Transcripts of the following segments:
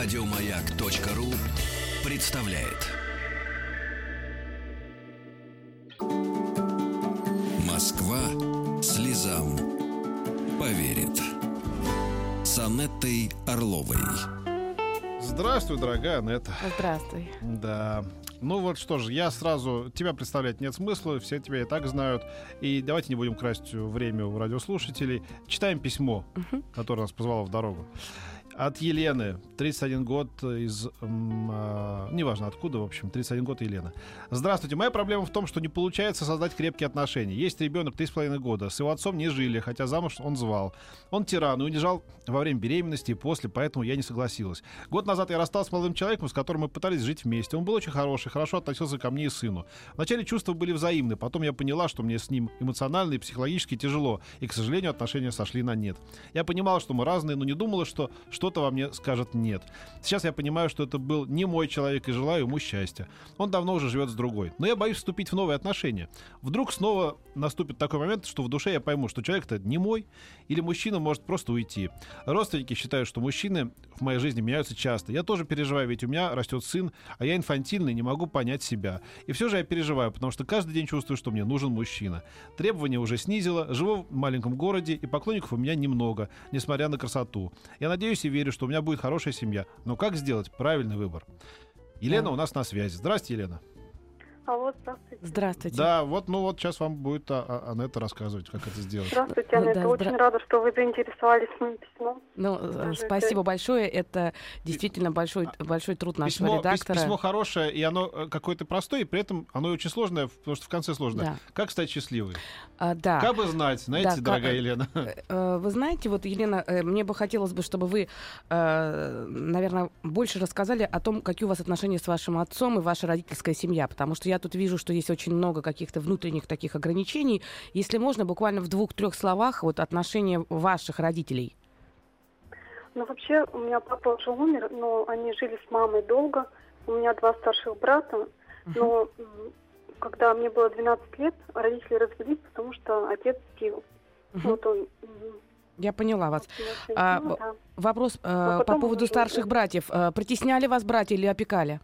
Радиомаяк.ру представляет. Москва слезам поверит. С Анеттой Орловой. Здравствуй, дорогая Анетта. Здравствуй. Да. Ну вот что ж, я сразу... Тебя представлять нет смысла, все тебя и так знают. И давайте не будем красть время у радиослушателей. Читаем письмо, которое нас позвало в дорогу. От Елены, 31 год из... а, неважно откуда, в общем, 31 год Елена. Здравствуйте. Моя проблема в том, что не получается создать крепкие отношения. Есть ребенок 3,5 года. С его отцом не жили, хотя замуж он звал. Он тиран и унижал во время беременности и после, поэтому я не согласилась. Год назад я рассталась с молодым человеком, с которым мы пытались жить вместе. Он был очень хороший, хорошо относился ко мне и сыну. Вначале чувства были взаимны, потом я поняла, что мне с ним эмоционально и психологически тяжело, и, к сожалению, отношения сошли на нет. Я понимала, что мы разные, но не думала, что что-то во мне скажет нет. Сейчас я понимаю, что это был не мой человек и желаю ему счастья. Он давно уже живет с другой. Но я боюсь вступить в новые отношения. Вдруг снова наступит такой момент, что в душе я пойму, что человек-то не мой, или мужчина может просто уйти. Родственники считают, что мужчины в моей жизни меняются часто. Я тоже переживаю, ведь у меня растет сын, а я инфантильный, не могу понять себя. И все же я переживаю, потому что каждый день чувствую, что мне нужен мужчина. Требования уже снизила, живу в маленьком городе, и поклонников у меня немного, несмотря на красоту. Я надеюсь и верю, что у меня будет хорошая семья. Но как сделать правильный выбор? Елена у нас на связи. Здрасте, Елена. Алло, здравствуйте. Здравствуйте. Да, вот, ну вот сейчас вам будет а, а, Анетта рассказывать, как это сделать. Здравствуйте, Да, Анетта. здра- Очень рада, что вы заинтересовались моим письмом. Ну, э, Даже спасибо большое. Это действительно большой, большой труд нашего Письмо, пис- редактора. письмо хорошее, и оно э, какое-то простое, и при этом оно очень сложное, потому что в конце сложное. Да. Как стать счастливой? А, да. Как бы знать, знаете, Да, дорогая э, Елена? Э, Вы знаете, вот, Елена, э, мне бы хотелось бы, чтобы вы, э, наверное, больше рассказали о том, какие у вас отношения с вашим отцом и ваша родительская семья, потому что я тут вижу, что есть очень много каких-то внутренних таких ограничений. Если можно, буквально в двух-трех словах, вот отношения ваших родителей. Ну, вообще, у меня папа уже умер, но они жили с мамой долго. У меня два старших брата. Но когда мне было 12 лет, родители развелись, потому что отец пил. Мгм. Вот он... Я поняла вас. А, да. Вопрос Ну, по поводу старших братьев. Э, Притесняли вас братья или опекали?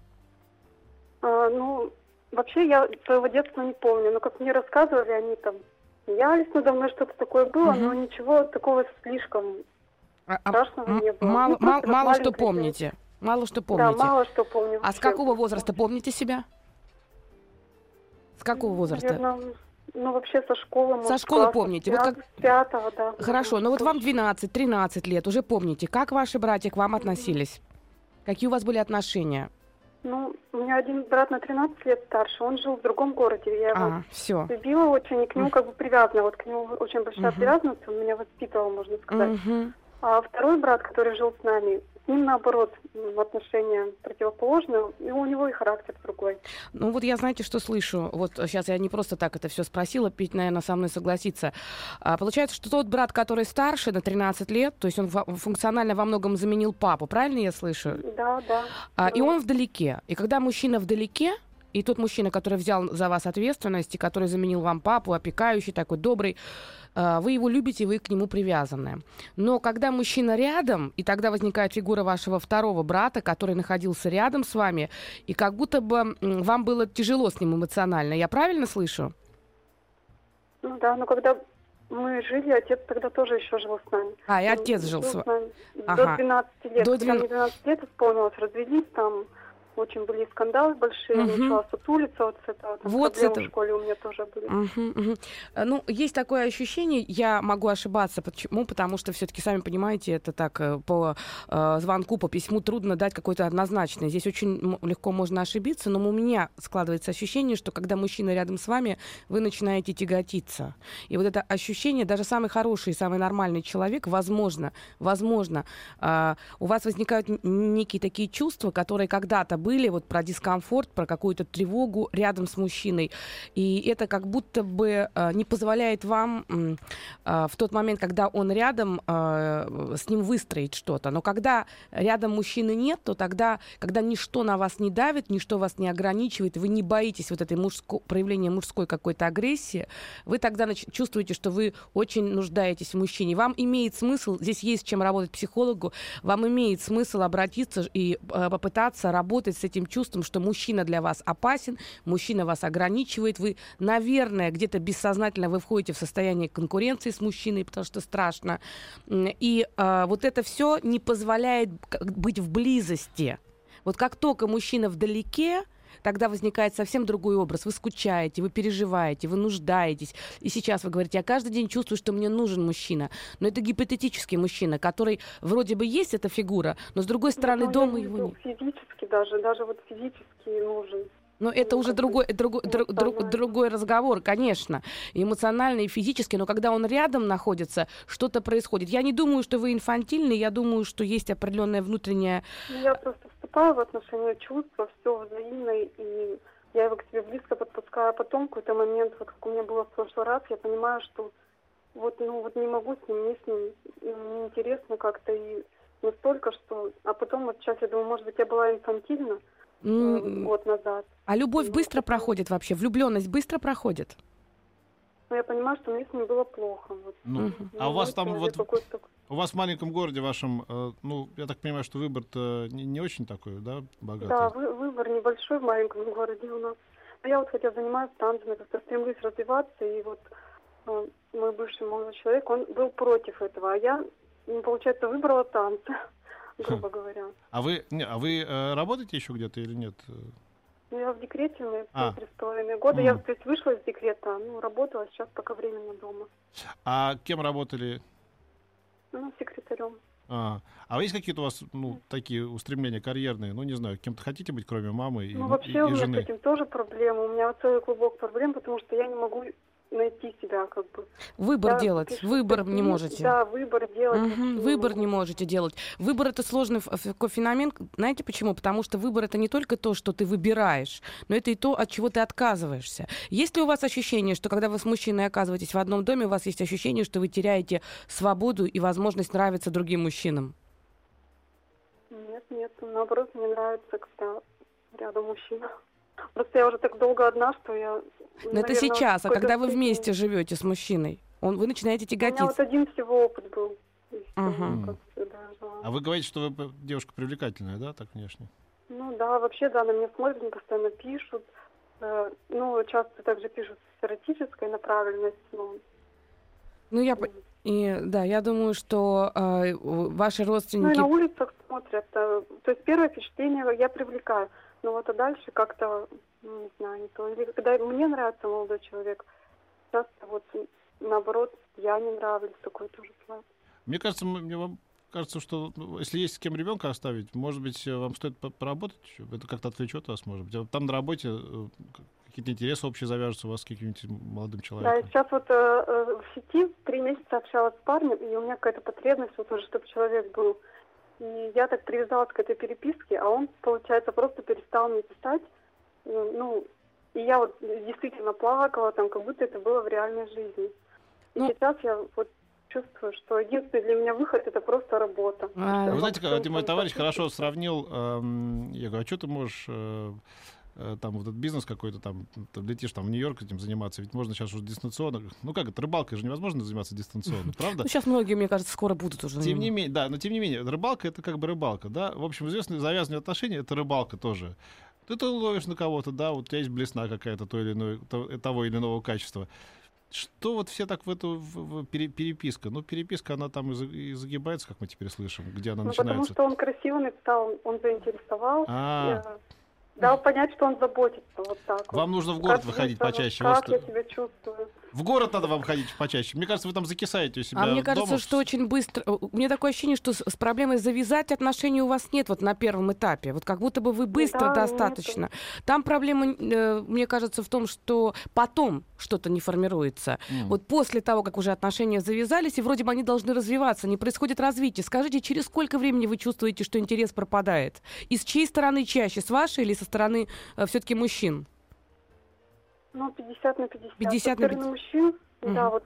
А, ну, вообще, я своего детства не помню. Но как мне рассказывали, они там смеялись надо мной, что-то такое было, но Мгм. ничего такого слишком А- а страшного м- не было. Мало, Ну, мало, мало что помните. Мало что Да, помните. мало что помню. А с какого возраста помните себя? С какого возраста? Наверное, ну, вообще со школы. может, школы класса помните? Вот как- пятого, да. Хорошо, но вот вам 12-13 лет, уже помните, как ваши братья к вам относились? Какие у вас были отношения? Ну, у меня один брат на 13 лет старше, он жил в другом городе. Я его А, все. любила очень, и к нему как бы привязана. Вот к нему очень большая Мгм. привязанность, он меня воспитывал, можно сказать. А второй брат, который жил с нами, с ним наоборот отношения противоположные, и у него и характер другой. Ну вот я, знаете, что слышу? Вот сейчас я не просто так это все спросила, Пить, наверное, со мной согласится. А, получается, что тот брат, который старше на 13 лет, то есть он функционально во многом заменил папу, правильно я слышу? Да, да. А, и Да. он вдалеке. И когда мужчина вдалеке, и тот мужчина, который взял за вас ответственность, и который заменил вам папу, опекающий, такой добрый, а, вы его любите, вы к нему привязаны. Но когда мужчина рядом, и тогда возникает фигура вашего второго брата, который находился рядом с вами, и как будто бы вам было тяжело с ним эмоционально. Я правильно слышу? Ну да, но когда мы жили, отец тогда тоже еще жил с нами. А, и отец жил с вами. Ага. До 12 лет. До Когда двен- мне 12 лет исполнилось, развелись там. Очень были скандалы большие, Мгм. начала сутулиться вот с этого. Там Вот проблемы этого. в школе у меня тоже были. Мгм. Э, Ну, есть такое ощущение, я могу ошибаться. Почему? Потому что все-таки, сами понимаете, это так э, по э, звонку, по письму трудно дать какой-то однозначный. Здесь очень легко можно ошибиться, но у меня складывается ощущение, что когда мужчина рядом с вами, вы начинаете тяготиться. И вот это ощущение, даже самый хороший, самый нормальный человек, возможно, возможно, а, у вас возникают некие такие чувства, которые когда-то забыли вот про дискомфорт, про какую-то тревогу рядом с мужчиной. И это как будто бы э, не позволяет вам э, в тот момент, когда он рядом, э, с ним выстроить что-то. Но когда рядом мужчины нет, то тогда, когда ничто на вас не давит, ничто вас не ограничивает, вы не боитесь вот этой мужско- проявления мужской какой-то агрессии, вы тогда нач- чувствуете, что вы очень нуждаетесь в мужчине. Вам имеет смысл, здесь есть чем работать психологу, вам имеет смысл обратиться и попытаться работать с этим чувством, что мужчина для вас опасен, мужчина вас ограничивает, вы, наверное, где-то бессознательно вы входите в состояние конкуренции с мужчиной, потому что страшно. И э, вот это все не позволяет быть в близости. Вот как только мужчина вдалеке, тогда возникает совсем другой образ. Вы скучаете, вы переживаете, вы нуждаетесь. И сейчас вы говорите, я каждый день чувствую, что мне нужен мужчина. Но это гипотетический мужчина, который вроде бы есть эта фигура, но с другой стороны ну, дома его нет. Физически даже, даже вот физически нужен. Но это уже другой, другой, друг, друг, другой разговор, конечно. Эмоционально и физически, но когда он рядом находится, что-то происходит. Я не думаю, что вы инфантильны, я думаю, что есть определенная внутренняя... Ну, я просто вступаю в отношения чувства, все взаимно, и я его к себе близко подпускаю, а потом какой-то момент, вот как у меня было в прошлый раз, я понимаю, что вот, ну, вот не могу с ним, мне с ним неинтересно как-то, и настолько, что... А потом вот сейчас я думаю, может быть, я была инфантильна, mm. год назад. А любовь быстро проходит вообще? Влюбленность быстро проходит? Ну, я понимаю, что мне с ним было плохо. Вот. Ну, угу. А у вас там вот... У вас в маленьком городе вашем, э, ну, я так понимаю, что выбор-то не, не очень такой, да, богатый? Да, вы, выбор небольшой в маленьком городе у нас. Но я вот хотя занимаюсь танцами, как-то стремлюсь развиваться, и вот э, мой бывший молодой человек, он был против этого, а я, получается, выбрала танцы. грубо говоря. А вы, не, а вы э, работаете еще где-то или нет? Ну, я в декрете, мне а. три с половиной года. Mm. Я, то есть, вышла из декрета, ну, работала, сейчас пока временно дома. А кем работали? Ну, секретарем. А, а есть какие-то у вас, ну, такие устремления карьерные? Ну, не знаю, кем-то хотите быть, кроме мамы и Ну, вообще и, и у меня жены? с этим тоже проблема. У меня целый клубок проблем, потому что я не могу найти себя как бы. Выбор да, делать, пишу, выбор не можете. Да, выбор делать. Угу, выбор не можете делать. Выбор это сложный феномен. Знаете почему? Потому что выбор это не только то, что ты выбираешь, но это и то, от чего ты отказываешься. Есть ли у вас ощущение, что когда вы с мужчиной оказываетесь в одном доме, у вас есть ощущение, что вы теряете свободу и возможность нравиться другим мужчинам? Нет, нет, наоборот, мне нравится, когда рядом мужчина. Просто я уже так долго одна, что я... Но это сейчас, а когда вы вместе живете с мужчиной, он, вы начинаете тяготиться. У меня вот один всего опыт был. Угу. А вы говорите, что вы девушка привлекательная, да, так внешне? Ну да, вообще, да, на меня смотрят, мне постоянно пишут. Э, ну, часто также пишут с эротической направленностью. Ну, ну я... И, да, я думаю, что э, ваши родственники... Ну, и на улицах смотрят. Э, то есть первое впечатление я привлекаю. Ну вот, а дальше как-то, ну, не знаю, не то. Или когда мне нравится молодой человек, часто вот наоборот, я не нравлюсь, такой тоже бывает. Мне кажется, мне вам кажется, что ну, если есть с кем ребенка оставить, может быть, вам стоит поработать, это как-то отвлечет вас, может быть. А там на работе э, какие-то интересы общие завяжутся у вас с каким-нибудь молодым человеком. Да, сейчас вот э, э, в сети три месяца общалась с парнем, и у меня какая-то потребность, вот уже, чтобы человек был и я так привязалась к этой переписке, а он, получается, просто перестал мне писать. Ну, и я вот действительно плакала, там, как будто это было в реальной жизни. И ну, сейчас я вот чувствую, что единственный для меня выход это просто работа. А, вы знаете, как мой товарищ хорошо сравнил, эм, я говорю, а что ты можешь э, Э, там вот этот бизнес какой-то там, ты летишь там в Нью-Йорк этим заниматься, ведь можно сейчас уже дистанционно. Ну как это, рыбалкой же невозможно заниматься дистанционно, правда? Ну сейчас многие, мне кажется, скоро будут уже. Тем не менее, да, но тем не менее, рыбалка это как бы рыбалка, да. В общем, известные завязанные отношения это рыбалка тоже. Ты то ловишь на кого-то, да, вот у тебя есть блесна какая-то то или иное, то, того или иного качества. Что вот все так в эту в, в, переписка? Ну, переписка, она там и, загибается, как мы теперь слышим, где она ну, начинается. Потому что он красиво написал, он заинтересовал. А, дал понять, что он заботится вот так. Вам вот. нужно в город как выходить почаще. Как я себя чувствую. В город надо вам ходить почаще. Мне кажется, вы там закисаете у себя А мне кажется, дома. что очень быстро... э, У меня такое ощущение, что с, с проблемой завязать отношения у вас нет вот на первом этапе. Вот как будто бы вы быстро Да, достаточно. Там проблема, э, мне кажется, в том, что потом что-то не формируется. М. Вот после того, как уже отношения завязались, и вроде бы они должны развиваться, не происходит развитие. Скажите, через сколько времени вы чувствуете, что интерес пропадает? И с чьей стороны чаще? С вашей или со стороны все-таки мужчин? Ну, 50 на 50. 50 Со на стороны мужчин, Мгм. да, вот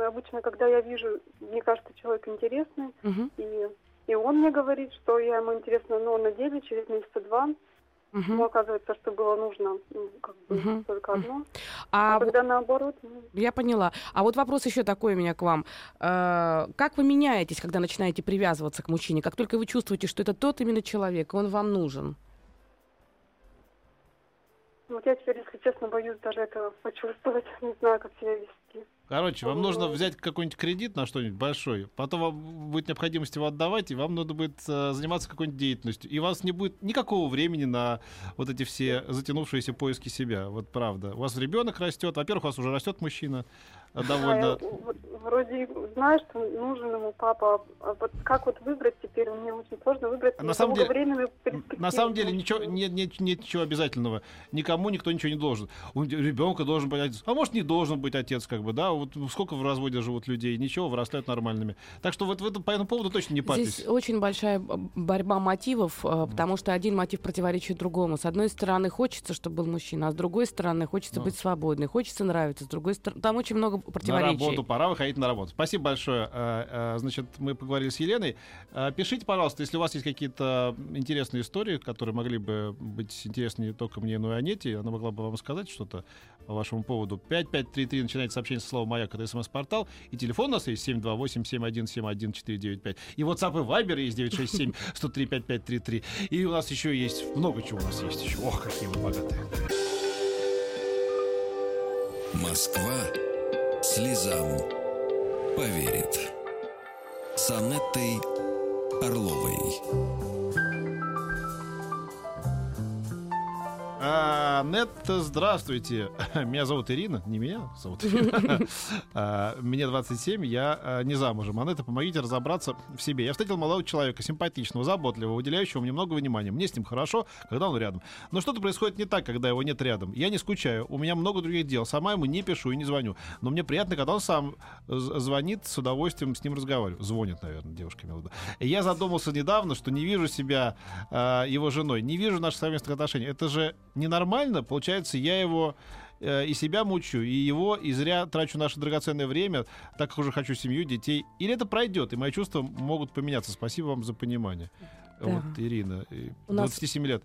обычно, когда я вижу, мне кажется, человек интересный, Мгм, и, и он мне говорит, что я ему интересна, но на деле через месяца два мгм. ему оказывается, что было нужно ну, как бы Мгм. только одно. А А, когда наоборот, ну, Я поняла. А вот вопрос еще такой у меня к вам. Э, Как вы меняетесь, когда начинаете привязываться к мужчине? Как только вы чувствуете, что это тот именно человек, он вам нужен? Вот я теперь, если честно, боюсь даже этого почувствовать, не знаю, как себя вести. Короче, вам нужно взять какой-нибудь кредит на что-нибудь большой, потом вам будет необходимость его отдавать, и вам надо будет э, заниматься какой-нибудь деятельностью. И у вас не будет никакого времени на вот эти все затянувшиеся поиски себя. Вот правда. У вас ребенок растет. Во-первых, у вас уже растет мужчина э, довольно. А вроде знаю, что нужен ему папа, а вот как вот выбрать теперь, мне очень сложно выбрать. На самом деле- На самом деле ничего, нет, нет, нет ничего обязательного. Никому никто ничего не должен. У ребенка должен быть отец. А может, не должен быть отец, как бы, да? Вот сколько в разводе живут людей, ничего, вырастают нормальными. Так что вот в этом, по этому поводу точно не парьтесь. Здесь очень большая борьба мотивов, э, потому что один мотив противоречит другому. С одной стороны, хочется, чтобы был мужчина, а с другой стороны, хочется Ну. быть свободной, хочется нравиться. С другой стороны, там очень много На противоречий. работу, пора выходить на работу. Спасибо большое. Э, э, Значит, мы поговорили с Еленой. Пишите, пожалуйста, если у вас есть какие-то интересные истории, которые могли бы быть интересны не только мне, но и Анете. Она могла бы вам сказать что-то по вашему поводу. 5533 начинайте сообщение со словом «Маяк» — это смс-портал. И телефон у нас есть 728-7171-495. И WhatsApp и Viber есть 967-103-5533. И у нас еще есть много чего у нас есть еще. Ох, какие мы богатые. Москва слезам поверит. С Анеттой Орловой. А, Нет, здравствуйте. Меня зовут Ирина. Не меня зовут Ирина. Мне 27, я а, не замужем. Анетта, помогите разобраться в себе. Я встретил молодого человека, симпатичного, заботливого, уделяющего мне много внимания. Мне с ним хорошо, когда он рядом. Но что-то происходит не так, когда его нет рядом. Я не скучаю, у меня много других дел. Сама ему не пишу и не звоню. Но мне приятно, когда он сам звонит, с удовольствием с ним разговариваю. Звонит, наверное, девушка. И Я задумался недавно, что не вижу себя а, его женой, не вижу наших совместных отношений. Это же ненормально. Получается, я его э, и себя мучу, и его, и зря трачу наше драгоценное время, так как уже хочу семью, детей. Или это пройдет, и мои чувства могут поменяться. Спасибо вам за понимание. Да. Вот, Ирина, э, У нас- 27 лет.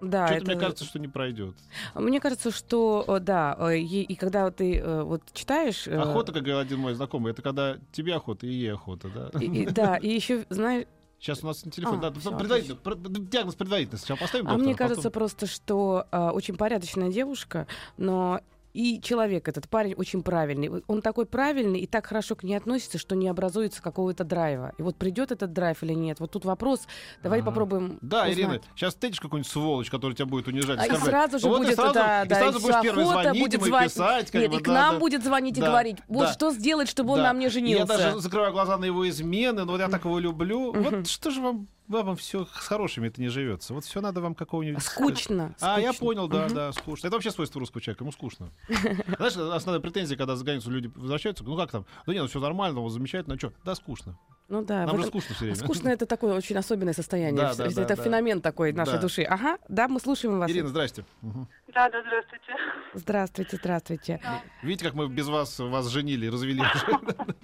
Да, Что-то это- мне кажется, что не пройдет. Мне кажется, что э, да, э, и, и когда ты э, вот читаешь, э, Охота, как говорил один мой знакомый, это когда тебе охота и ей охота, да? и- и- да, и еще знаешь, Сейчас у нас на телефон. А, да, всё, предварительно, про- диагноз предварительно. Сначала поставим А мне доктора, кажется потом- просто, что э, очень порядочная девушка, но и человек этот парень очень правильный. Он такой правильный и так хорошо к ней относится, что не образуется какого-то драйва. И вот придет этот драйв или нет. Вот тут вопрос. Давай Ага. попробуем. Да, узнать. Ирина, сейчас встретишь какую-нибудь сволочь, которая тебя будет унижать. А и сразу же Вот и будет сразу, да, и да, сразу и будешь первый звонить будет и звонить. писать. Нет, бы, и к да, нам да. будет звонить и Да, говорить, вот да. что сделать, чтобы он Да. на мне И женился. Я даже закрываю глаза на его измены, но вот я так его люблю. Вот что же вам, вам все с хорошими это не живется. Вот все надо вам какого-нибудь... Скучно. А, я скучно. понял, да, Мгм. да, скучно. Это вообще свойство русского человека, ему скучно. Знаешь, основная претензия, когда за границу люди возвращаются, ну как там? Да нет, ну все нормально, вот замечательно, а что? Да, скучно. Ну да. Нам же скучно все время. Скучно это такое очень особенное состояние. Да, да, это да, да. феномен такой нашей Да. души. Ага, да, мы слушаем вас. Ирина, здрасте. Мгм. Да, да, здравствуйте. Здравствуйте, здравствуйте. Видите, как мы без вас вас женили, развели. Да.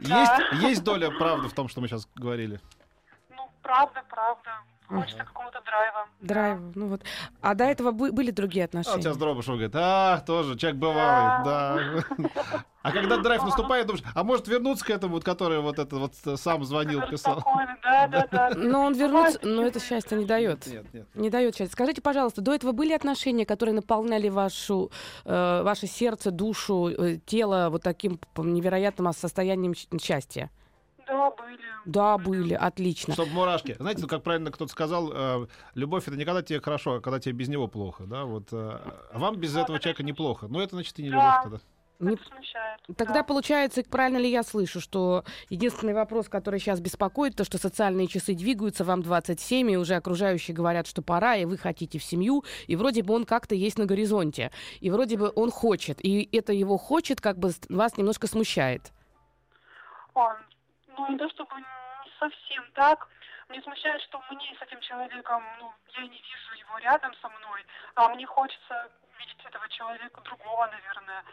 Есть, есть доля правды в том, что мы сейчас говорили. Правда, правда. Хочется Хочется какого-то драйва. Драйв, ну вот. А до этого бы- были другие А вот отношения? сейчас Дробышев говорит, а, тоже, человек бывалый, да. А когда драйв наступает, думаешь, а может вернуться к этому, вот, который вот это вот сам звонил, писал? Да, да, да. Но он вернуться, но это счастье не дает. Нет, нет. Не дает счастья. Скажите, пожалуйста, до этого были отношения, которые наполняли вашу, э, ваше сердце, душу, э, тело вот таким невероятным состоянием счастья? Да, были. Да, были, отлично. Чтобы мурашки. Знаете, ну, как правильно кто-то сказал, э, любовь это не когда тебе хорошо, а когда тебе без него плохо, да, вот. э, а вам без этого человека неплохо. Ну, это значит и не любовь тогда. Не- смущает. Тогда да. получается, правильно ли я слышу, что единственный вопрос, который сейчас беспокоит, то, что социальные часы двигаются, вам 27, и уже окружающие говорят, что пора, и вы хотите в семью, и вроде бы он как-то есть на горизонте, и вроде бы он хочет, и это его хочет, как бы вас немножко смущает. Он, ну, не то чтобы не совсем так. Мне смущает, что мне с этим человеком, ну, я не вижу его рядом со мной, а мне хочется видеть этого человека другого, наверное.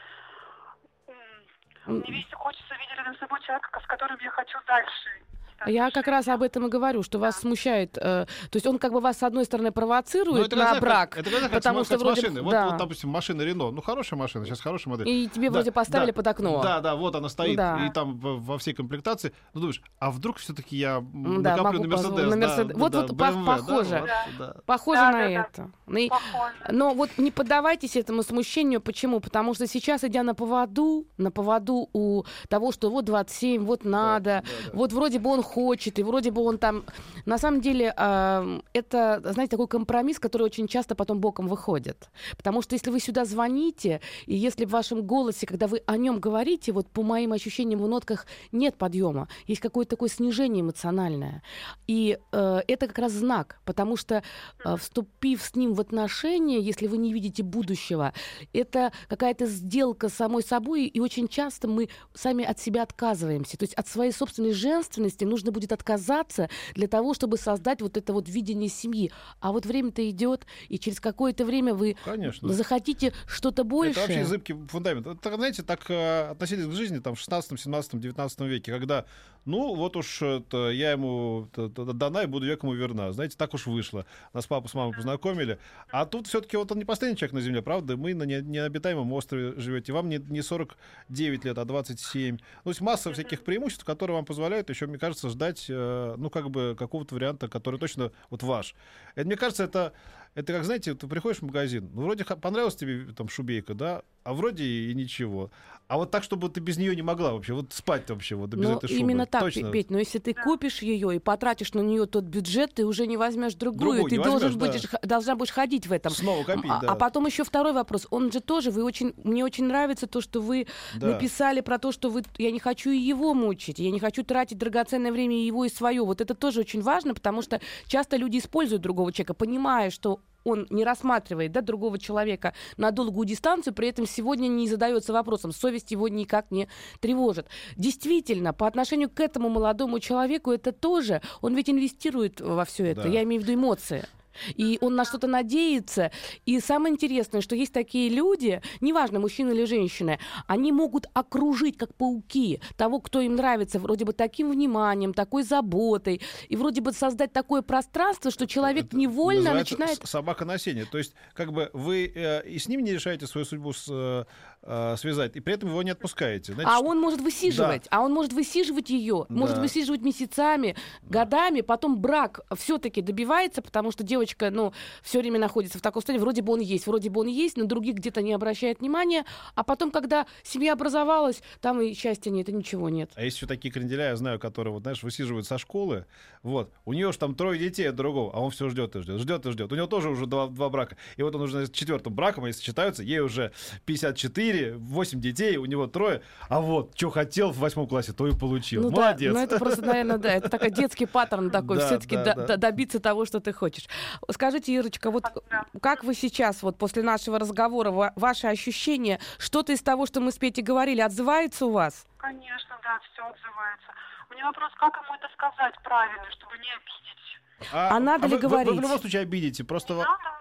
Мне видите, хочется видеть рядом с собой человека, с которым я хочу дальше. Я как раз об этом и говорю, что вас смущает, э, то есть он как бы вас с одной стороны Ну, провоцирует это на как- брак, Это как, потому что вроде машины. Вот, да. вот, допустим, машина Рено. Ну, хорошая машина, сейчас хорошая модель. и тебе Да, вроде поставили да, под окно. Да, да, вот она стоит, Да. и там во, во всей комплектации. Ну, думаешь, а вдруг все-таки я Да, накоплю на Мерседес? на да, Мерседес. да, Вот- да, вот BMW, да, похоже. вот, да. Похоже Да, на да, да. это. Ну и- Похоже. Но вот не поддавайтесь этому смущению. Почему? Потому что сейчас, идя на поводу, на поводу у того, что вот 27, вот надо, да, да. вот вроде бы он хочет, и вроде бы он там... На самом деле, э, это, знаете, такой компромисс, который очень часто потом боком выходит. Потому что если вы сюда звоните, и если в вашем голосе, когда вы о нем говорите, вот по моим ощущениям в нотках нет подъема, есть какое-то такое снижение эмоциональное. И э, это как раз знак, потому что э, вступив с ним в отношения, если вы не видите будущего, это какая-то сделка самой собой, и очень часто мы сами от себя отказываемся. То есть от своей собственной женственности нужно будет отказаться для того, чтобы создать вот это вот видение семьи. А вот время-то идет, и через какое-то время вы Конечно. захотите что-то большее. Это вообще зыбкий фундамент. Это, знаете, так э, относились к жизни там, в 16, 17, 19 веке, когда, ну, вот уж это, я ему дана и буду век ему верна. Знаете, так уж вышло. Нас папу с мамой познакомили. А тут все-таки вот он не последний человек на Земле, правда? Мы на не- необитаемом острове живете. Вам не, не 49 лет, а 27. Ну, то есть масса всяких преимуществ, которые вам позволяют еще, мне кажется, ждать, э, ну, как бы, какого-то варианта, который точно вот ваш. Это, мне кажется, это, это как, знаете, ты приходишь в магазин, ну, вроде понравилась тебе там шубейка, да, а вроде и ничего. А вот так, чтобы ты без нее не могла вообще, вот спать вообще вот без Но этой шубы. именно так, Точно. Петь, но если ты купишь ее и потратишь на нее тот бюджет, ты уже не возьмешь другую, Другую ты должен возьмешь, будешь, х- должна будешь ходить в этом. Снова копить, а, да. а потом еще второй вопрос. Он же тоже, вы очень, мне очень нравится то, что вы Да. написали про то, что вы, я не хочу и его мучить, я не хочу тратить драгоценное время и его и свое. Вот это тоже очень важно, потому что часто люди используют другого человека, понимая, что он не рассматривает да, другого человека на долгую дистанцию, при этом сегодня не задается вопросом, совесть его никак не тревожит. Действительно, по отношению к этому молодому человеку это тоже, он ведь инвестирует во все это, Да. я имею в виду эмоции. И он на что-то надеется. И самое интересное, что есть такие люди, неважно, мужчина или женщина, они могут окружить, как пауки, того, кто им нравится, вроде бы таким вниманием, такой заботой, и вроде бы создать такое пространство, что человек Это невольно начинает... собака на сене. То есть, как бы вы э, и с ним не решаете свою судьбу с, э, э, связать, и при этом его не отпускаете. Знаете, А что- он может высиживать, а он может высиживать ее, может Да. высиживать месяцами, годами, потом брак все-таки добивается, потому что девочка, ну, все время находится в таком состоянии, вроде бы он есть, вроде бы он есть, на других где-то не обращает внимания, а потом, когда семья образовалась, там и счастья нет, и ничего нет. А есть еще такие кренделя, я знаю, которые, вот, знаешь, высиживают со школы. Вот. У нее же там трое детей от другого, а он все ждет и ждет, ждет и ждет. У него тоже уже два, два брака. И вот он уже с четвертым браком, они сочетаются, ей уже 54, 8 детей, у него трое. А вот, что хотел в восьмом классе, то и получил. Ну Молодец. да, ну это просто, наверное, да, это такой детский паттерн такой, Да, все-таки да, да. добиться того, что ты хочешь. Скажите, Ирочка, вот Да. как вы сейчас, вот после нашего разговора, ва- ваши ощущения, что-то из того, что мы с Петей говорили, отзывается у вас? Конечно, да, все отзывается. У меня вопрос, как ему это сказать правильно, чтобы не обидеть? А надо ли вы, вы- Вы, говорить? в любом случае обидите. Просто...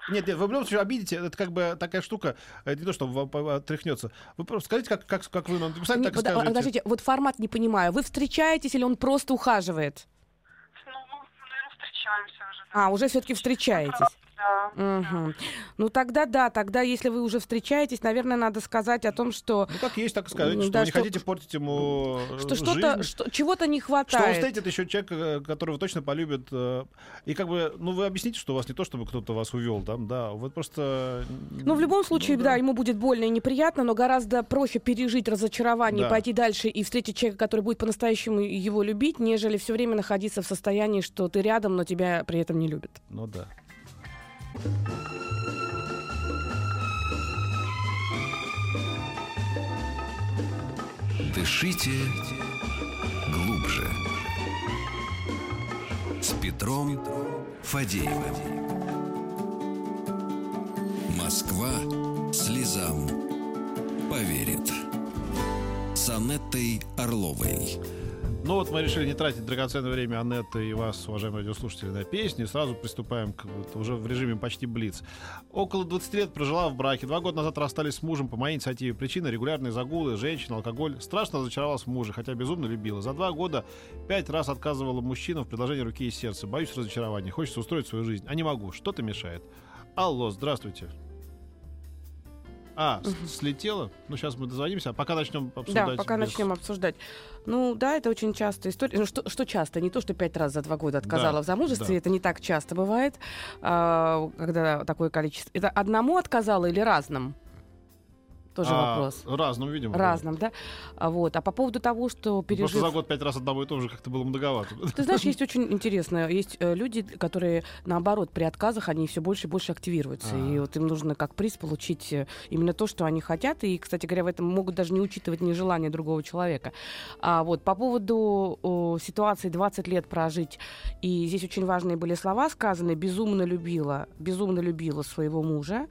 Не? Нет, нет, вы в любом случае обидите. Это как бы такая штука. Это не то, что отряхнется. Вы просто скажите, как, как, как вы нам написали, так под- а, скажите. Подождите, вот формат не понимаю. Вы встречаетесь или он просто ухаживает? Ну, мы, наверное, встречаемся. А, уже все-таки встречаетесь. Да. Мгм. Ну тогда да, тогда если вы уже встречаетесь, наверное, надо сказать о том, что, Ну, как есть, так и скажите, М, что да, вы не что- хотите портить ему э, что что-то, что, чего-то не Что он хватает. встретит еще человека, э, которого точно полюбит. э, И как бы, ну, вы объясните, что у вас не то, чтобы кто-то вас увел, там, да, вы просто... Ну, в любом случае, Ну, да. ему будет больно и неприятно, но гораздо проще пережить разочарование, Да. пойти дальше и встретить человека, который будет по-настоящему его любить, нежели все время находиться в состоянии, что ты рядом, но тебя при этом не любят. Ну, да. Дышите глубже. С Петром Фадеевым. Москва слезам поверит. С Анеттой Орловой. Ну вот мы решили не тратить драгоценное время Анетты и вас, уважаемые радиослушатели, на песни. Сразу приступаем к, вот, уже в режиме почти блиц. Около 20 лет прожила в браке. Два года назад расстались с мужем по моей инициативе. Причина — регулярные загулы, женщина, алкоголь. Страшно разочаровалась в муже, хотя безумно любила. За два года пять раз отказывала мужчинам в предложении руки и сердца. Боюсь разочарования. Хочется устроить свою жизнь. А не могу. Что-то мешает. Алло, здравствуйте. А, с- слетела? Ну, сейчас мы дозвонимся, а пока начнем обсуждать. Да, пока без- начнем обсуждать. Ну да, это очень частая история. Ну что, что часто? Не то, что пять раз за два года отказала Да, в замужестве, да. это не так часто бывает, а, когда такое количество. Это одному отказала или разным? Тоже А, вопрос. Разным, видимо. Разным, да? А вот. А по поводу того, что Просто пережив... за год пять раз одного и того же как-то было многовато. Ты знаешь, есть очень интересно, есть э, люди, которые наоборот при отказах они все больше и больше активируются, А. и вот им нужно как приз получить э, именно то, что они хотят, и, кстати говоря, в этом могут даже не учитывать нежелание другого человека. А вот по поводу о, ситуации 20 лет прожить, и здесь очень важные были слова сказаны: безумно любила, безумно любила своего мужа.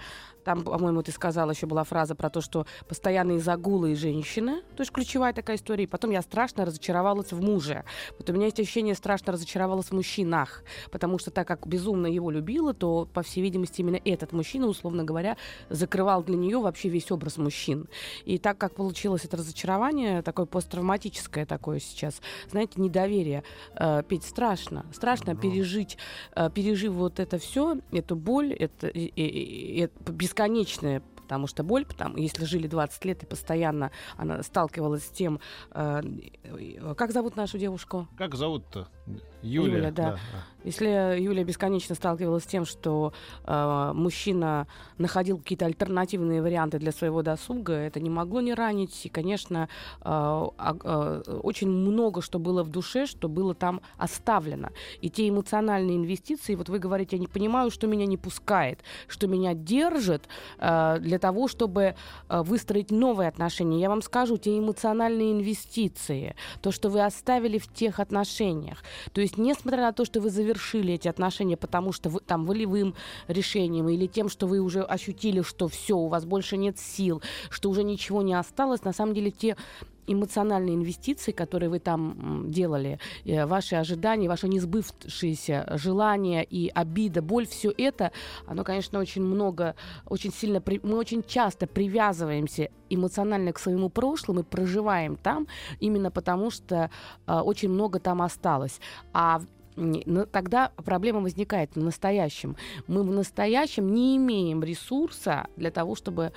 Там, по-моему, ты сказала, еще была фраза про то, что постоянные загулы и женщины. То есть ключевая такая история. И потом я страшно разочаровалась в муже. Вот у меня есть ощущение, страшно разочаровалась в мужчинах. Потому что так как безумно его любила, то, по всей видимости, именно этот мужчина, условно говоря, закрывал для нее вообще весь образ мужчин. И так как получилось это разочарование, такое посттравматическое такое сейчас, знаете, недоверие, э, петь страшно. Страшно Ну. пережить, э, пережив вот это все, эту боль, это, и- и- и- бесконечная потому что боль, потому, если жили 20 лет и постоянно она сталкивалась с тем, э, э, как зовут нашу девушку? Как зовут-то? Юлия. Юля, да. Если Юлия бесконечно сталкивалась с тем, что э, мужчина находил какие-то альтернативные варианты для своего досуга, это не могло не ранить. И, конечно, э, э, очень много что было в душе, что было там оставлено. И те эмоциональные инвестиции, вот вы говорите, я не понимаю, что меня не пускает, что меня держит э, для того, чтобы э, выстроить новые отношения. Я вам скажу, те эмоциональные инвестиции, то, что вы оставили в тех отношениях. То есть, несмотря на то, что вы завершили эти отношения, потому что вы там волевым решением или тем, что вы уже ощутили, что все, у вас больше нет сил, что уже ничего не осталось, на самом деле те эмоциональные инвестиции, которые вы там делали, ваши ожидания, ваши несбывшиеся желания и обида, боль, все это, оно, конечно, очень много, очень сильно, мы очень часто привязываемся эмоционально к своему прошлому и проживаем там именно потому, что э, очень много там осталось. А тогда проблема возникает в настоящем. Мы в настоящем не имеем ресурса для того, чтобы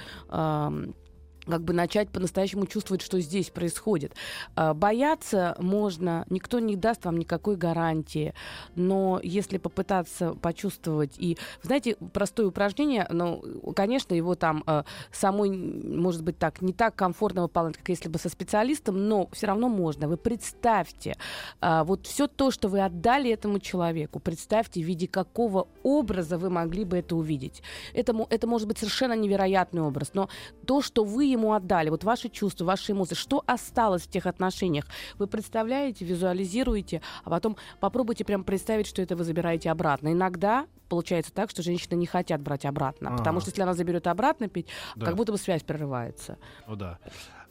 как бы начать по-настоящему чувствовать, что здесь происходит. А, Бояться можно, никто не даст вам никакой гарантии, но если попытаться почувствовать и, знаете, простое упражнение, ну, конечно, его там э, самой, может быть, так, не так комфортно выполнять, как если бы со специалистом, но все равно можно. Вы представьте, а, вот все то, что вы отдали этому человеку, представьте, в виде какого образа вы могли бы это увидеть. Это, это может быть совершенно невероятный образ, но то, что вы ему отдали, вот ваши чувства, ваши эмоции, что осталось в тех отношениях, вы представляете, визуализируете, а потом попробуйте прям представить, что это вы забираете обратно. Иногда получается так, что женщины не хотят брать обратно, Ага. потому что если она заберет обратно пить, Да. как будто бы связь прерывается. Ну да.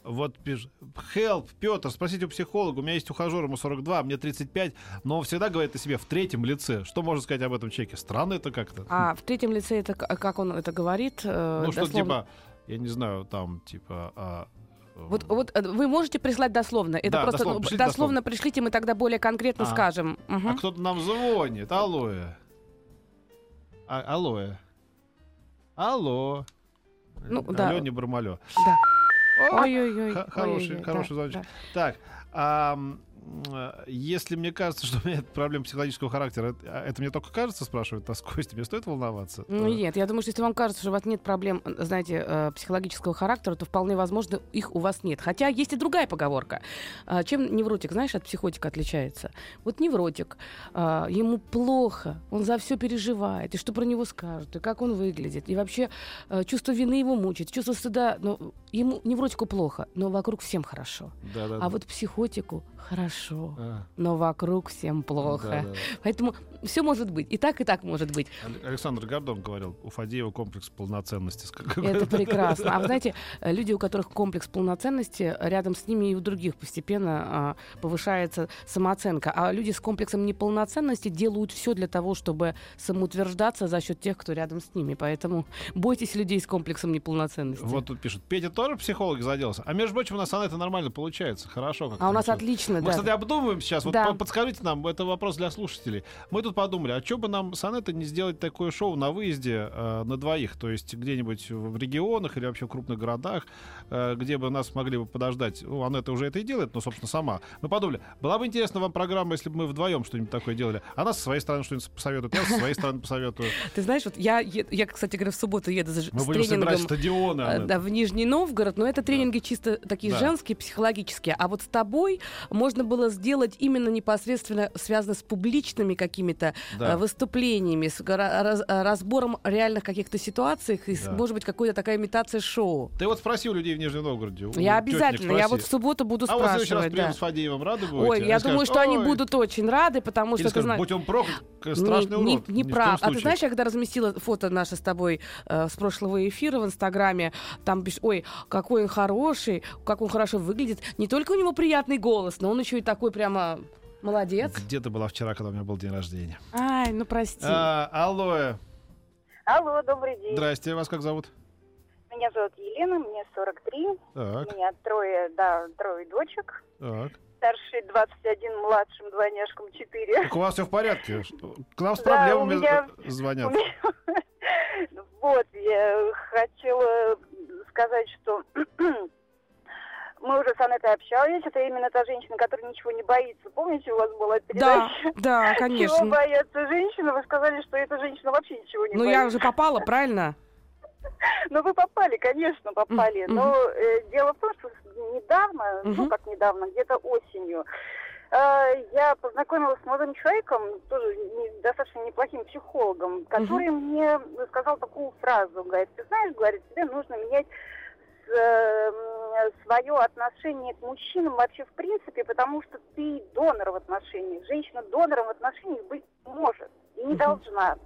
Вот пишет. Help, Петр, спросите у психолога. У меня есть ухажер, ему 42, мне 35, но он всегда говорит о себе в третьем лице. Что можно сказать об этом человеке? Странно это как-то. А в третьем лице это как он это говорит? э, ну что, дословно? типа, я не знаю, там, типа... а, Вот, вот э, вы можете прислать дословно. Это Да, просто дословно, ну, пришлите дословно, пришлите, мы тогда более конкретно А. скажем. А Мгм. кто-то нам звонит. Алоэ. А, алоэ. Алло. Ну, да. Алло, не Бармалё. Да. Ой-ой-ой. хороший, ой-ой-ой, хороший да, звоночек. да. Так, э, если мне кажется, что у меня проблема психологического характера, это, а это мне только кажется, спрашивает нас Костя, мне стоит волноваться? Ну Э, нет, я думаю, что если вам кажется, что у вас нет проблем, э, знаете, э, психологического характера, то вполне возможно, их у вас нет. Хотя есть и другая поговорка. А, Чем невротик, знаешь, от психотика отличается? Вот невротик, а, ему плохо, он за все переживает, и что про него скажут, и как он выглядит, и вообще э, чувство вины его мучает, чувство стыда, но ему невротику плохо, но вокруг всем хорошо. Да-да-да. А вот психотику хорошо, А, но вокруг всем плохо. да-да. Поэтому все может быть. И так, и так может быть. Ал- Александр Гордон говорил, у Фадеева комплекс полноценности. Это прекрасно. А вы знаете, э, люди, у которых комплекс полноценности, рядом с ними и у других постепенно а, повышается самооценка. А люди с комплексом неполноценности делают все для того, чтобы самоутверждаться за счет тех, кто рядом с ними. Поэтому бойтесь людей с комплексом неполноценности. Вот тут пишут, Петя тоже психолог заделся. А между прочим, у нас она это нормально получается. Хорошо. как-то А у нас всё. отлично, Мы, да. кстати, обдумываем сейчас. Вот Да. подскажите нам, это вопрос для слушателей. Мы тут подумали, а что бы нам с Анеттой не сделать такое шоу на выезде э, на двоих? То есть где-нибудь в регионах или вообще в крупных городах, э, где бы нас могли бы подождать. Ну, Анетта уже это и делает, но, собственно, сама. Мы подумали, была бы интересна вам программа, если бы мы вдвоем что-нибудь такое делали. Она со своей стороны что-нибудь посоветует, я со своей стороны посоветую. Ты знаешь, вот я, я, кстати говоря, в субботу еду за, Мы будем собирать стадионы. э, да, в Нижний Новгород, но это тренинги чисто такие женские, психологические. А вот с тобой можно было сделать именно непосредственно связано с публичными какими-то Да. э, выступлениями, с раз- разбором реальных каких-то ситуаций, и, Да. может быть, какая-то такая имитация шоу. Ты вот спроси у людей в Нижнем Новгороде. Я обязательно, я вот в субботу буду А вот в следующий раз спрашивать. да. с Фадеевым, рады будете? Ой, Они я скажут, думаю, что они «Ой». будут очень рады, потому Или что скажут, будь он проклят, страшный не, урод. не, не прав. А ты знаешь, я когда разместила фото наше с тобой э, с прошлого эфира в Инстаграме, там пишут, ой, какой он хороший, как он хорошо выглядит. Не только у него приятный голос, но он еще и такой прямо молодец. Где ты была вчера, когда у меня был день рождения? Ай, ну прости. А, алло, Алло, добрый день. здрасте, вас как зовут? Меня зовут Елена, мне 43. Так, У меня трое, да, трое дочек. так. Старший 21, младшим двойняшкам 4. Так у вас все в порядке? К нам с Да, проблемами у меня- звонят. Вот, я хотела сказать, что мы уже с Анетой общались. Это именно та женщина, которая ничего не боится. Помните, у вас была Да, передача? да, Чего конечно. боятся женщины? Вы сказали, что эта женщина вообще ничего не Ну боится. я уже попала, правильно? Ну, вы попали, конечно, попали. Но э, дело в том, что недавно, ну, как недавно, где-то осенью, э, я познакомилась с молодым человеком, тоже не- достаточно неплохим психологом, который мне сказал такую фразу, говорит, ты знаешь, говорит, тебе нужно менять свое отношение к мужчинам вообще в принципе, потому что ты донор в отношениях. Женщина донором в отношениях быть может и не должна.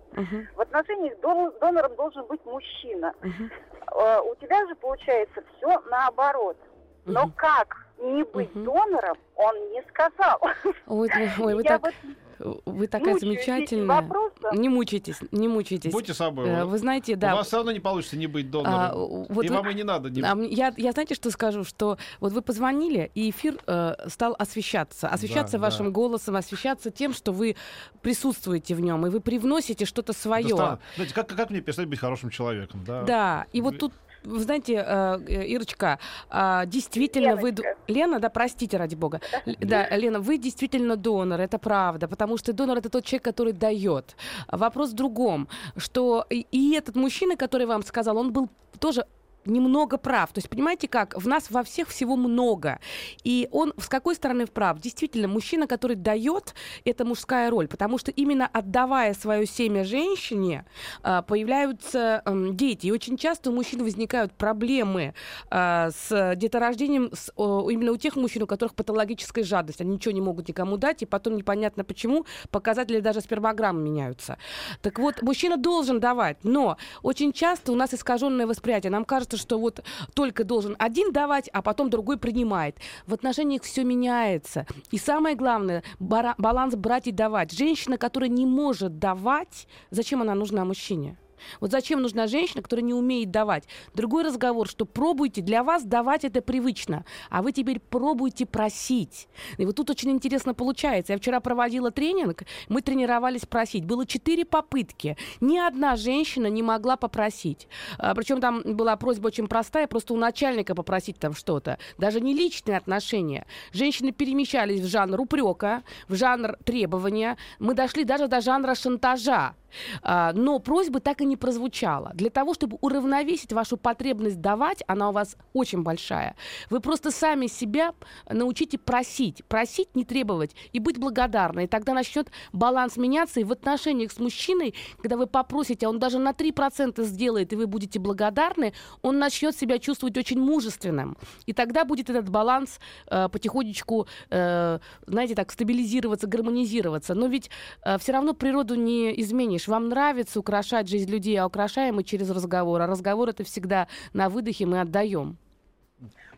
В отношениях дон- донором должен быть мужчина. Э, у тебя же получается все наоборот. Но как не быть донором, он не сказал. Ой, ой, ой, вы, Я так, вот вы такая этим замечательная. вопросом. Не мучайтесь, не мучайтесь. Будьте собой. Э, У Вы знаете, да. вас все равно не получится не быть а, донором. вот И вы- вам и не надо. не- А я, я знаете, что скажу, что вот вы позвонили, и эфир э, стал освещаться. Освещаться Да, вашим да. голосом, освещаться тем, что вы присутствуете в нем, и вы привносите что-то свое. странно. Знаете, как, как мне перестать быть хорошим человеком? Да. Да, и вот тут, вы знаете, э, э, Ирочка, а, действительно вы... Леночка. Лена, да, простите, ради бога. Да, Лена, вы действительно донор, это правда, потому что донор — это тот человек, который дает. Вопрос в другом, что и этот мужчина, который вам сказал, он был тоже немного прав. То есть, понимаете как, в нас во всех всего много. И он с какой стороны вправ? Действительно, мужчина, который дает, это мужская роль, потому что именно отдавая свое семя женщине, а, появляются м, дети. И очень часто у мужчин возникают проблемы а, с деторождением именно у тех мужчин, у которых патологическая жадность. Они ничего не могут никому дать, и потом непонятно почему показатели даже спермограмм меняются. Так вот, мужчина должен давать, но очень часто у нас искаженное восприятие. Нам кажется, что вот только должен один давать, а потом другой принимает. В отношениях все меняется. И самое главное, баланс брать и давать. Женщина, которая не может давать, зачем она нужна мужчине? Вот зачем нужна женщина, которая не умеет давать? Другой разговор, что пробуйте, для вас давать это привычно, а вы теперь пробуйте просить. И вот тут очень интересно получается. Я вчера проводила тренинг, мы тренировались просить. Было четыре попытки. Ни одна женщина не могла попросить. А, причем там была просьба очень простая, просто у начальника попросить там что-то. Даже не личные отношения. Женщины перемещались в жанр упрека, в жанр требования. Мы дошли даже до жанра шантажа. А, но просьбы так и не прозвучало. Для того, чтобы уравновесить вашу потребность давать, она у вас очень большая, вы просто сами себя научите просить. Просить, не требовать и быть благодарной. И тогда начнет баланс меняться. И в отношениях с мужчиной, когда вы попросите, а он даже на 3% сделает, и вы будете благодарны, он начнет себя чувствовать очень мужественным. И тогда будет этот баланс э, потихонечку, э, знаете, так стабилизироваться, гармонизироваться. Но ведь э, все равно природу не изменишь. Вам нравится украшать жизнь людей, а украшаем мы через разговор. А разговор это всегда на выдохе мы отдаем.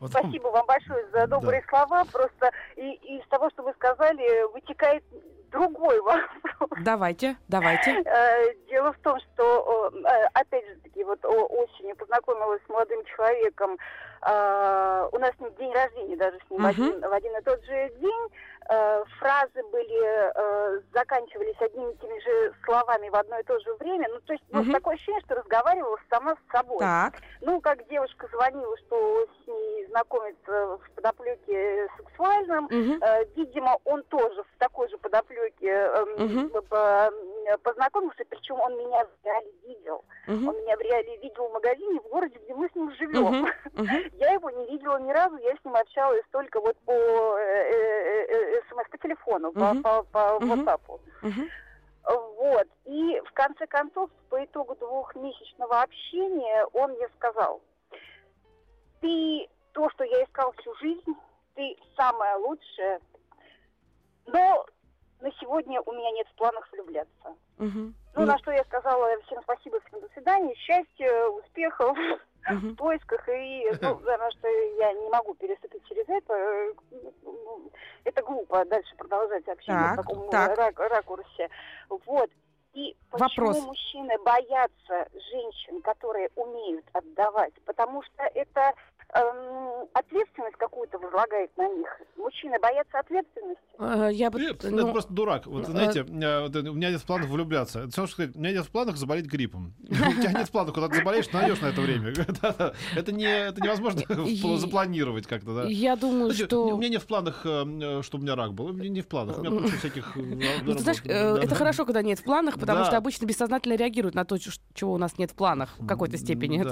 Вот Спасибо вам большое за добрые да. слова. Просто и, и из того, что вы сказали, вытекает другой вопрос. Давайте, давайте. Э, дело в том, что, э, опять же таки, вот осенью познакомилась с молодым человеком. Э, у нас день рождения даже с ним uh-huh. один, в один и тот же день. Э, фразы были, э, заканчивались одними и теми же словами в одно и то же время. Ну, то есть вот такое ощущение, что разговаривала сама с собой. Так. Ну, как девушка звонила, что с ней знакомится в подоплеке сексуальном, угу. э, видимо, он тоже в такой же подоплеке э, угу. познакомился, причем он меня в реале видел. Угу. Он меня в реале видел в магазине в городе, где мы с ним живем. Угу. Угу. Я его не видела ни разу, я с ним общалась только вот по э, э, э, смс по телефону, по, по, по. WhatsApp. Вот. И в конце концов, по итогу двухмесячного общения, он мне сказал, ты то, что я искал всю жизнь, ты самая лучшая, но на сегодня у меня нет в планах влюбляться. Угу. Ну, на что я сказала всем спасибо, всем до свидания, счастья, успехов в поисках. И, ну, потому что я не могу переступить через это. Э, это глупо дальше продолжать общение так, в таком так. Рак, ракурсе. Вот. И почему Вопрос. мужчины боятся женщин, которые умеют отдавать? Потому что это эм, ответственность какую-то возлагает на них. Мужчины боятся ответственности. Э, я бы, Нет, ну, это просто дурак. Вот, э, знаете, э, у меня нет в планах влюбляться. Это все, что сказать, у меня нет в планах заболеть гриппом. У тебя нет в планах, куда ты заболеешь, найдешь на это время. Это не это невозможно запланировать как-то. Я думаю, что... У меня нет в планах, чтобы у меня рак был. У меня не в планах. У меня куча всяких... Ну, ты знаешь, это хорошо, когда нет в планах, потому что обычно бессознательно реагируют на то, чего у нас нет в планах в какой-то степени.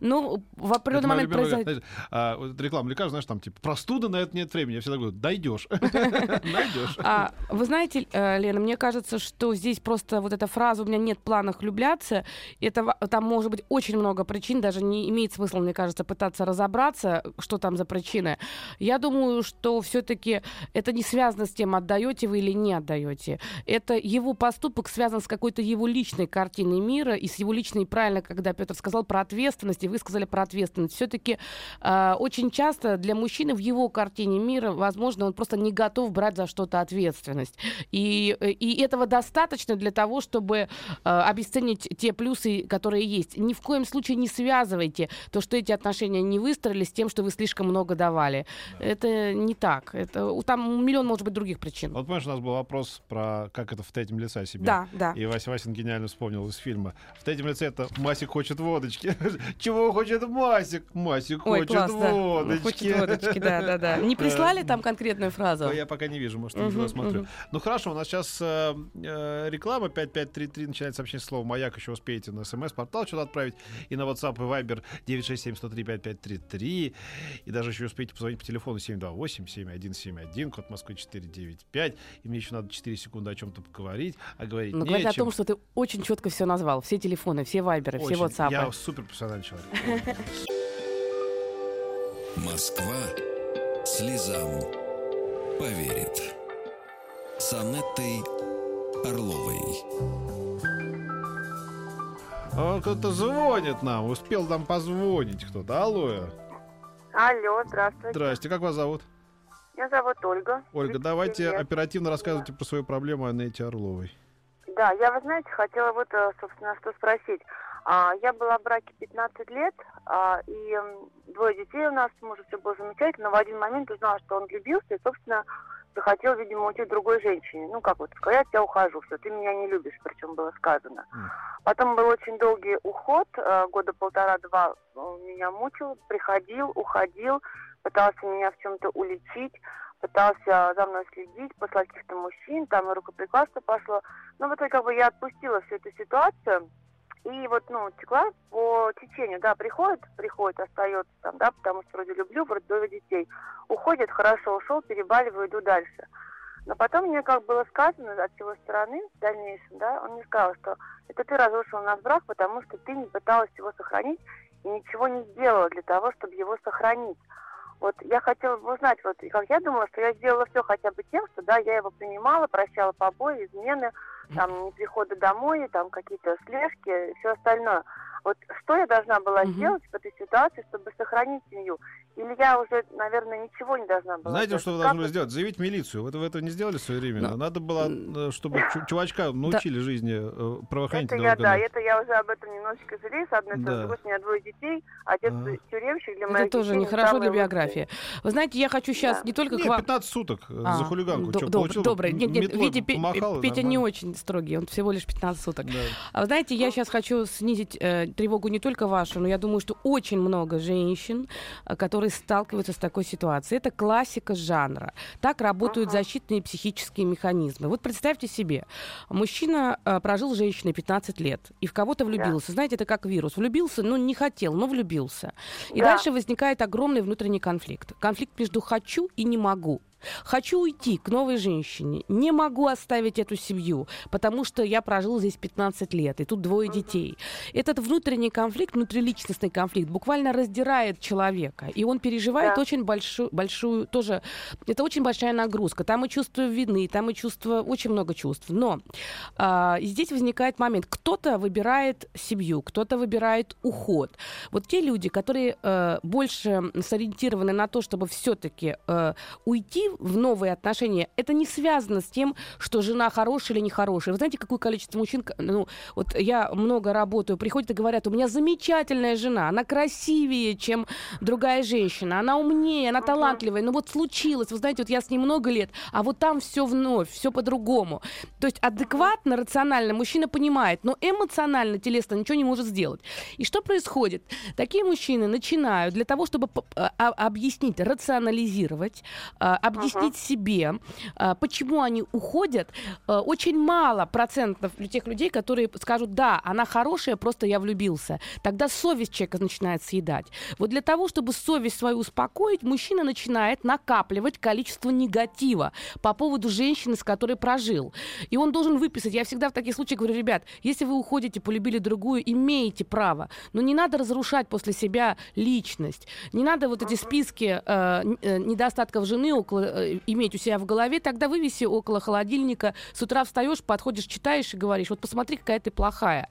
Ну, в определенный момент произойдет знаешь, а, вот реклама лекарств, знаешь, там, типа, простуда, на это нет времени. Я всегда говорю, дойдешь. Найдешь. А, вы знаете, э, Лена, мне кажется, что здесь просто вот эта фраза «у меня нет планов влюбляться», это, там может быть очень много причин, даже не имеет смысла, мне кажется, пытаться разобраться, что там за причины. Я думаю, что все-таки это не связано с тем, отдаете вы или не отдаете. Это его поступок связан с какой-то его личной картиной мира и с его личной, правильно, когда Петр сказал про ответственность, и вы сказали про ответственность. Все-таки э, очень часто для мужчины в его картине мира, возможно, он просто не готов брать за что-то ответственность. И, и этого достаточно для того, чтобы э, обесценить те плюсы, которые есть. Ни в коем случае не связывайте то, что эти отношения не выстроились, с тем, что вы слишком много давали. Да. Это не так. Это, там миллион, может быть, других причин. Вот помнишь, у нас был вопрос про как это в третьем лице себе. Да, да. И Вася Васин гениально вспомнил из фильма. В третьем лице это Масик хочет водочки. Чего хочет Масик? Масик Ой, хочет класс, водочки. Хочет водочки, да, да, да. Не прислали там конкретную фразу? Я пока не вижу, может, не смотрю. Ну хорошо, у нас сейчас э, э, реклама 5533, начинается сообщение слова «Маяк», еще успеете на смс-портал что-то отправить, и на WhatsApp и Viber 967-103-5533, и даже еще успеете позвонить по телефону 728-7171, код Москвы 495, и мне еще надо 4 секунды о чем-то поговорить, а говорить Но говорить о том, что ты очень четко все назвал, все телефоны, все вайберы, все WhatsApp. Я супер профессиональный человек. Москва слезам поверит. С Анеттой Орловой. А кто-то звонит нам. Успел нам позвонить кто-то. Алло. Алло, здравствуйте. Здрасте, как вас зовут? Меня зовут Ольга. Ольга, давайте оперативно рассказывайте про свою проблему Анете Орловой. Да, я, вы знаете, хотела вот, э, собственно, что спросить. А, я была в браке 15 лет, а, и двое детей у нас, мужа все было замечательно, но в один момент узнала, что он влюбился, и, собственно, захотел, видимо, уйти к другой женщине. Ну, как вот сказать, я ухожу, все, ты меня не любишь, причем было сказано. Потом был очень долгий уход, э, года полтора-два он меня мучил, приходил, уходил, пытался меня в чем-то уличить, пытался за мной следить, послать каких-то мужчин, там и рукоприкладство пошло. Но в итоге как бы я отпустила всю эту ситуацию, и вот, ну, текла по течению, да, приходит, приходит, остается там, да, потому что вроде люблю, вроде двое детей. Уходит, хорошо, ушел, перебаливаю, иду дальше. Но потом мне как было сказано от его стороны в дальнейшем, да, он мне сказал, что это ты разрушил наш брак, потому что ты не пыталась его сохранить и ничего не сделала для того, чтобы его сохранить. Вот я хотела бы узнать, вот как я думала, что я сделала все хотя бы тем, что да, я его принимала, прощала побои, измены, там не приходы домой, там какие-то слежки все остальное. Вот что я должна была Мгм. сделать в этой ситуации, чтобы сохранить семью? Или я уже, наверное, ничего не должна была Знаете, сделать? что вы Как должны были вот- сделать? Заявить в милицию. Вот вы это не сделали своевременно. Ну, Надо было, э, чтобы чу- чувачка научили жизни э, Это правоохранительные я, да, это я уже об этом немножечко жалею. С одной Да. стороны, другой, у меня двое детей, отец Ага. тюремщик для Это моих тоже детей, нехорошо для биографии. Вы знаете, я хочу сейчас Да. не только Не, к вам... 15 суток э, А, за хулиганку. доб- получил, добрый. Нет, нет, видите, помахал, Петя не нормально. очень строгий, он всего лишь 15 суток. Да. А вы знаете, я сейчас хочу снизить э, тревогу не только вашу, но я думаю, что очень много женщин, э, которые сталкиваются с такой ситуацией. Это классика жанра. Так работают Ага. защитные психические механизмы. Вот представьте себе, мужчина э, прожил с женщиной 15 лет и в кого-то влюбился. Знаете, это как вирус. Влюбился, ну не хотел, но влюбился. И Да. дальше возникает огромный внутренний конфликт. Конфликт между хочу и не могу. Хочу уйти к новой женщине. Не могу оставить эту семью, потому что я прожил здесь 15 лет, и тут двое детей. Этот внутренний конфликт, внутриличностный конфликт буквально раздирает человека. И он переживает Да. очень большую, большую, тоже, это очень большая нагрузка. Там и чувство вины, там и чувство, очень много чувств. Но а, здесь возникает момент, кто-то выбирает семью, кто-то выбирает уход. Вот те люди, которые э, больше сориентированы на то, чтобы все-таки уйти в новые отношения, это не связано с тем, что жена хорошая или нехорошая. Вы знаете, какое количество мужчин, ну, вот я много работаю, приходят и говорят, у меня замечательная жена, она красивее, чем другая женщина, она умнее, она талантливая, но вот случилось, вы знаете, вот я с ней много лет, а вот там все вновь, все по-другому. То есть адекватно, рационально мужчина понимает, но эмоционально, телесно ничего не может сделать. И что происходит? Такие мужчины начинают для того, чтобы а- а- объяснить, рационализировать, а, объяснить себе, а, почему они уходят, а, очень мало процентов тех людей, которые скажут, да, она хорошая, просто я влюбился. Тогда совесть человека начинает съедать. Вот для того, чтобы совесть свою успокоить, мужчина начинает накапливать количество негатива по поводу женщины, с которой прожил. И он должен выписать. Я всегда в таких случаях говорю, ребят, если вы уходите, полюбили другую, имеете право. Но не надо разрушать после себя личность. Не надо вот эти списки н- э, недостатков жены около, э, иметь у себя в голове. Тогда вывеси около холодильника. С утра встаешь, подходишь, читаешь и говоришь, вот посмотри, какая ты плохая.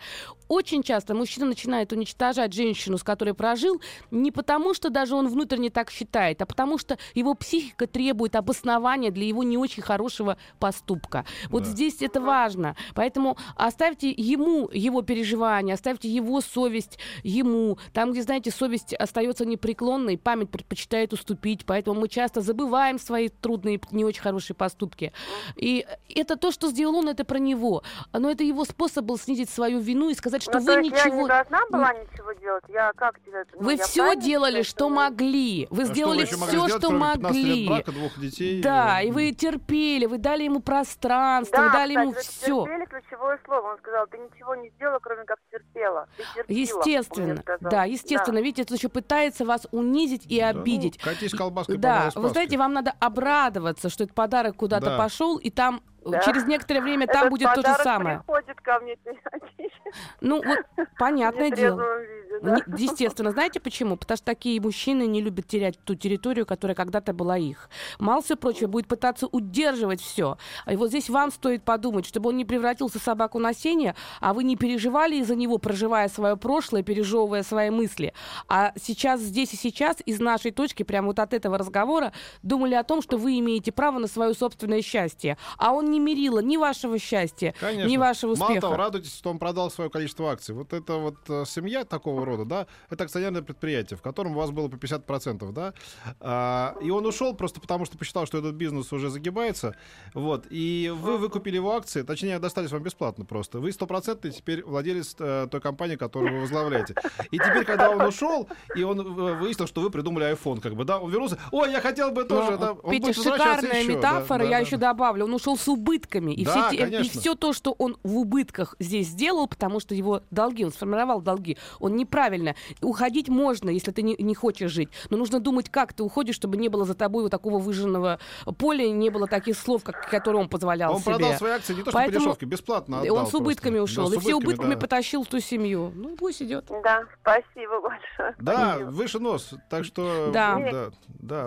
Очень часто мужчина начинает уничтожать женщину, с которой прожил, не потому, что даже он внутренне так считает, а потому что его психика требует обоснования для его не очень хорошего поступка. Вот Да. здесь это важно. Поэтому оставьте ему его переживания, оставьте его совесть ему. Там, где, знаете, совесть остается непреклонной, память предпочитает уступить. Поэтому мы часто забываем свои трудные, не очень хорошие поступки. И это то, что сделал он, это про него. Но это его способ был снизить свою вину и сказать, что Ну, вы то есть ничего... я не должна была ничего делать? Я как тебе это? ну, Вы я все делали, что вы- могли. Вы А что сделали еще могли все, сделать, что кроме 15 лет могли. брака, двух детей? Да, Э, и вы терпели, вы дали ему пространство, Да, вы дали ему кстати, все. терпели ключевое слово. Он сказал, ты ничего не сделала, кроме как терпела. Ты терпела, он мне Естественно, да, естественно. Видите, это еще пытается вас унизить и да, ну, обидеть. катись колбаской по Да, вы знаете, вам надо обрадоваться, что этот подарок куда-то Да. пошел, и там Да. через некоторое время там Этот будет то же самое. приходит ко мне периодически Ну, вот, понятное дело. виде, Ну, не- Естественно, знаете почему? Потому что такие мужчины не любят терять ту территорию, которая когда-то была их. Мало всего прочего, будет пытаться удерживать все. И вот здесь вам стоит подумать, чтобы он не превратился в собаку на сене, а вы не переживали из-за него, проживая свое прошлое, пережевывая свои мысли. А сейчас, здесь и сейчас, из нашей точки, прямо вот от этого разговора, думали о том, что вы имеете право на свое собственное счастье. А он не мерило ни вашего счастья, Конечно. ни вашего успеха. Мало того, радуйтесь, что он продал свое количество акций. Вот это вот э, семья такого рода, да, это акционерное предприятие, в котором у вас было по 50%, да, А, и он ушел просто потому, что посчитал, что этот бизнес уже загибается, вот, и вы выкупили его акции, точнее, достались вам бесплатно просто. Вы стопроцентный теперь владелец э, той компании, которую вы возглавляете. И теперь, когда он ушел, и он э, выяснил, что вы придумали iPhone, как бы, да, он вернулся, ой, я хотел бы тоже, Но, да, он будет возвращаться шикарная еще, метафора, да, я да, еще добавлю. Он ушел с убытками. И, Да, все, те- и все то, что он в убытках здесь сделал, потому что его долги, он сформировал долги, он неправильно. Уходить можно, если ты не, не хочешь жить. Но нужно думать, как ты уходишь, чтобы не было за тобой вот такого выжженного поля, не было таких слов, как, которые он позволял Он себе. продал свои акции не то, что Поэтому дешевки, бесплатно И отдал он с убытками просто. ушел. Да, и с все убытками да. потащил ту семью. Ну, пусть идет. Да, спасибо большое. Да, Спасибо. выше нос. Так что Да. да,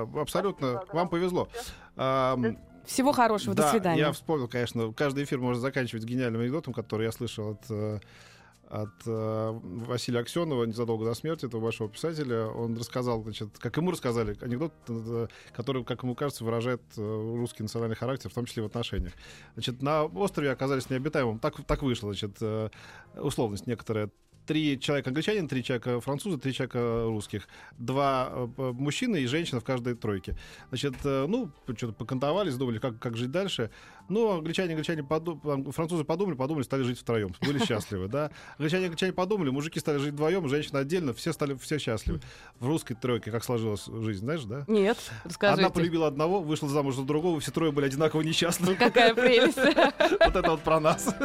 да, абсолютно. Вам повезло. Ам, Всего хорошего. да, До свидания. Я вспомнил, конечно, каждый эфир можно заканчивать гениальным анекдотом, который я слышал от э, от э, Василия Аксенова незадолго до смерти этого большого писателя. Он рассказал, значит, как ему рассказали, анекдот, э, который, как ему кажется, выражает русский национальный характер, в том числе в отношениях. Значит, на острове оказались необитаемым. Так, так вышло, значит, условность некоторая. Три человека англичанин, три человека француза, три человека русских. Два э, мужчины и женщина в каждой тройке. Значит, э, ну, что-то покантовались, думали, как, как жить дальше. Ну, англичане, англичане поду- ан- французы подумали, подумали, стали жить втроем. Были счастливы, да. Англичане, англичане подумали, мужики стали жить вдвоем, женщины отдельно, все стали все счастливы. В русской тройке как сложилась жизнь, знаешь, да? Нет, расскажите. Одна полюбила одного, вышла замуж за другого, все трое были одинаково несчастны. Какая прелесть. Вот это вот про нас.